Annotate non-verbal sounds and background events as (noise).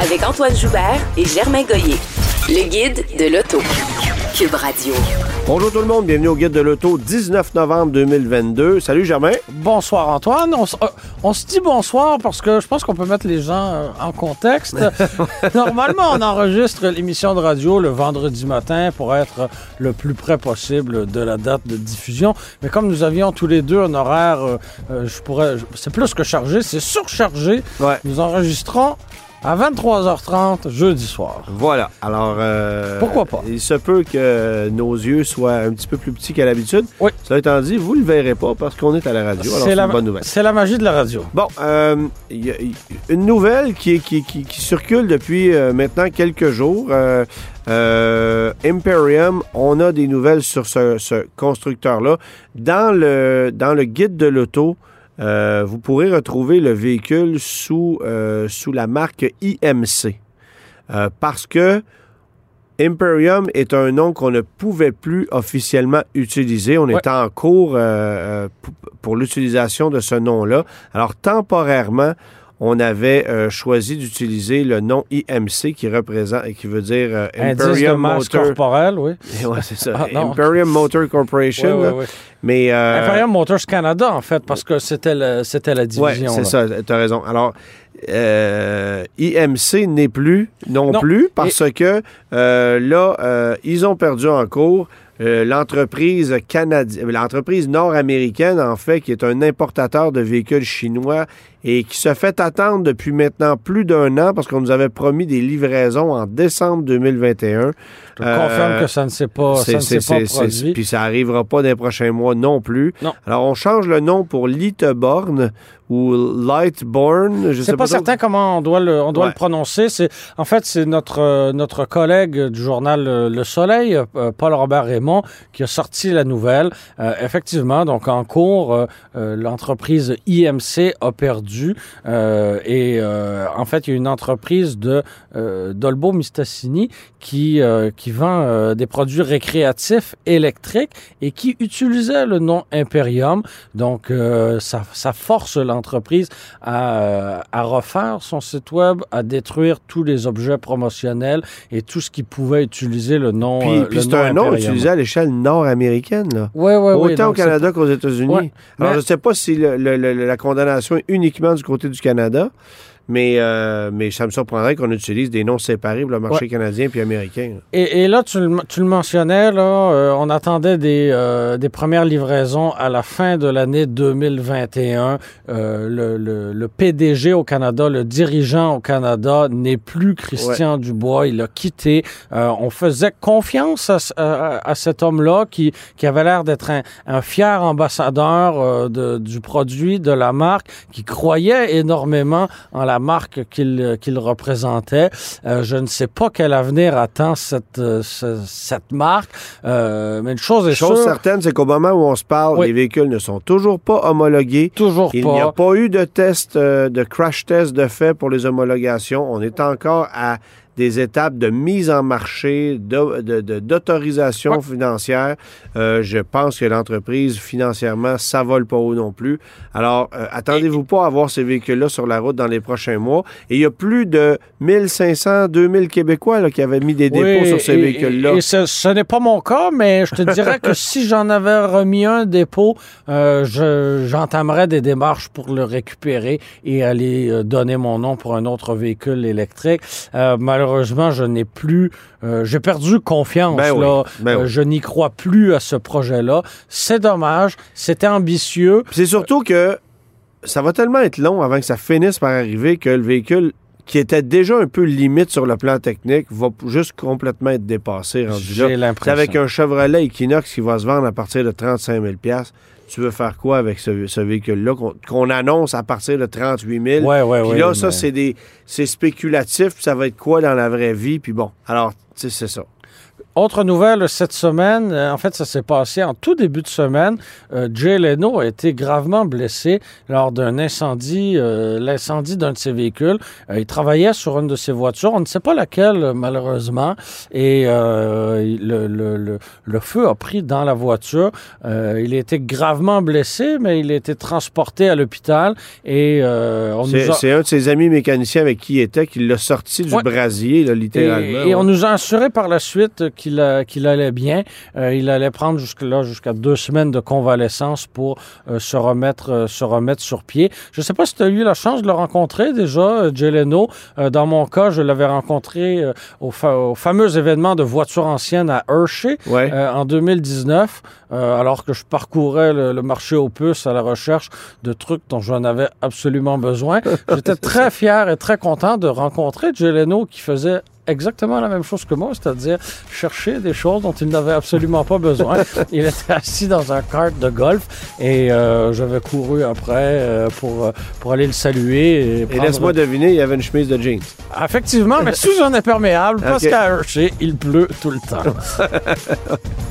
Avec Antoine Joubert et Germain Goyer. Le guide de l'auto. Cube Radio. Bonjour tout le monde, bienvenue au Guide de l'Auto, 19 novembre 2022. Salut Germain. Bonsoir Antoine. On, euh, on se dit bonsoir parce que je pense qu'on peut mettre les gens euh, en contexte. (laughs) Normalement, on enregistre l'émission de radio le vendredi matin pour être le plus près possible de la date de diffusion. Mais comme nous avions tous les deux un horaire, euh, je pourrais, c'est plus que chargé, c'est surchargé. Ouais. Nous enregistrons à 23h30 jeudi soir. Voilà, alors... euh, Pourquoi pas? Il se peut que nos yeux soient un petit peu plus petits qu'à l'habitude. Oui. Cela étant dit, vous ne le verrez pas parce qu'on est à la radio, alors c'est la, une bonne nouvelle. c'est la magie de la radio. Bon, euh, y a- une nouvelle qui, qui, qui- qui circule depuis euh, maintenant quelques jours. Euh, euh, Imperium, on a des nouvelles sur ce, ce constructeur-là. Dans le, dans le guide de l'auto, euh, vous pourrez retrouver le véhicule sous, euh, sous la marque IMC. Euh, parce que Imperium est un nom qu'on ne pouvait plus officiellement utiliser. On Ouais. est en cours pour l'utilisation de ce nom-là. Alors, temporairement, on avait euh, choisi d'utiliser le nom IMC qui représente et qui veut dire euh, Imperium Motor. corporelle, oui. (laughs) Ouais, c'est ça. Ah. Imperium Motor Corporation. Oui, là. oui, oui. Mais euh, Imperium Motors Canada, en fait, parce que c'était c'était la Ouais, division. c'est ça, tu as raison. Alors, euh, IMC n'est plus non, Non. plus parce que là, ils ont perdu en cours. euh, l'entreprise canadienne, l'entreprise nord-américaine, en fait, qui est un importateur de véhicules chinois et qui se fait attendre depuis maintenant plus d'un an parce qu'on nous avait promis des livraisons en décembre 2021. Je te confirme Euh, que ça ne s'est pas, ça ne pas produit. Puis ça arrivera pas dans les prochains mois non plus. Non. Alors, on change le nom pour Liteborn ou Lightborn. Je Je sais pas trop. certain comment on doit le, on doit Ouais. le prononcer. C'est, en fait, c'est notre, euh, notre collègue du journal euh, Le Soleil, euh, Paul-Robert Raymond, qui a sorti la nouvelle. Euh, effectivement, donc en cours, euh, euh, l'entreprise IMC a perdu. Euh, et euh, en fait, il y a une entreprise de euh, Dolbo Mistassini qui, qui vend des produits récréatifs électriques et qui utilisait le nom Imperium. Donc, ça, ça force l'entreprise à, à refaire son site web, à détruire tous les objets promotionnels et tout ce qui pouvait utiliser le nom. Puis, euh, puis c'est un nom utilisé à l'échelle nord-américaine. là. Ouais, ouais, Autant au Canada qu'aux États-Unis. Ouais, Alors, mais- je ne sais pas si le- le- le- la condamnation est uniquement du côté du Canada, mais, euh, mais ça me surprendrait qu'on utilise des noms séparés pour le marché canadien puis américain. Et, et là, tu le, tu le mentionnais, là, euh, on attendait des, euh, des premières livraisons à la fin de l'année 2021. Euh, le, le- le PDG au Canada, le dirigeant au Canada n'est plus Christian Dubois. Il a quitté. On faisait confiance à, à- à cet homme-là qui, qui avait l'air d'être un, un fier ambassadeur de- du produit, de la marque, qui croyait énormément en la marque qu'il qu'il représentait. Euh, je ne sais pas quel avenir attend cette, euh, ce- cette marque, euh, mais une chose est Chose sûre, certaine, c'est qu'au moment où on se parle, Oui. les véhicules ne sont toujours pas homologués. toujours Il n'y a pas. pas eu de test, euh, de crash test de fait pour les homologations. On est encore à des étapes de mise en marché, de- de- de- d'autorisation financière. Euh, je pense que l'entreprise, financièrement, ça vole pas haut non plus. Alors, euh, attendez-vous pas à voir ces véhicules-là sur la route dans les prochains mois. Et il y a plus de 1500, 2000 Québécois là, qui avaient mis des dépôts Oui, sur ces véhicules-là. Et, et ce, ce n'est pas mon cas, mais je te dirais que (laughs) si j'en avais remis un dépôt, euh, je- j'entamerais des démarches pour le récupérer et aller euh, donner mon nom pour un autre véhicule électrique. Euh, malheureusement, je n'ai plus, euh, j'ai perdu confiance. Ben oui, là. ben Euh, oui. Je n'y crois plus à ce projet-là. C'est dommage. C'était ambitieux. C'est surtout que ça va tellement être long avant que ça finisse par arriver que le véhicule qui était déjà un peu limite sur le plan technique va juste complètement être dépassé. J'ai C'est l'impression. avec un Chevrolet Equinox qui va se vendre à partir de 35 000 tu veux faire quoi avec ce, ce véhicule-là qu'on annonce à partir de 38 000. Ouais, ouais, Puis ouais, là, ça, mais- c'est des c'est spéculatif, puis ça va être quoi dans la vraie vie, puis bon. Alors, tu sais, c'est ça. Autre nouvelle cette semaine, euh, en fait, ça s'est passé en tout début de semaine. Euh, Jay Leno a été gravement blessé lors d'un incendie, euh, l'incendie d'un de ses véhicules. Euh, il travaillait sur une de ses voitures, on ne sait pas laquelle malheureusement, et le, le, le, le feu a pris dans la voiture. Il a été gravement blessé, mais il a été transporté à l'hôpital et on C'est nous a... c'est un de ses amis mécaniciens avec qui il était qui l'a sorti du Ouais. brasier, là, littéralement. Et, et on nous a assuré par la suite qu'il qu'il allait bien. Euh, il allait prendre jusque-là jusqu'à deux semaines de convalescence pour euh, se, remettre, euh, se remettre sur pied. Je ne sais pas si tu as eu la chance de le rencontrer déjà, Jay Leno. Euh, dans mon cas, je l'avais rencontré au, fa- au fameux événement de voitures anciennes à Hershey. Ouais. En 2019, euh, alors que je parcourais le, le marché aux puces à la recherche de trucs dont j'en avais absolument besoin. (laughs) J'étais très fier et très content de rencontrer Jay Leno qui faisait exactement la même chose que moi, c'est-à-dire chercher des choses dont il n'avait absolument pas besoin. (laughs) il était assis dans un kart de golf et euh, j'avais couru après euh, pour, euh, pour aller le saluer. Et, laisse-moi deviner, il y avait une chemise de jeans. Effectivement, mais sous un imperméable, (laughs) parce Ok. qu'à Hershey, il pleut tout le temps. (laughs)